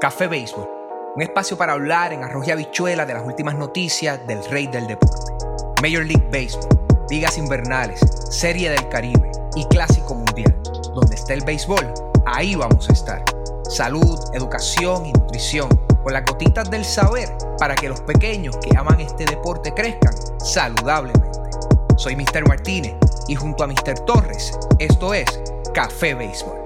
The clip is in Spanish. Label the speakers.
Speaker 1: Café Béisbol, un espacio para hablar en arroz y habichuela de las últimas noticias del rey del deporte. Major League Baseball, ligas invernales, Serie del Caribe y Clásico Mundial. Donde esté el béisbol, ahí vamos a estar. Salud, educación y nutrición, con las gotitas del saber para que los pequeños que aman este deporte crezcan saludablemente. Soy Mr. Martínez y junto a Mr. Torres, esto es Café Béisbol.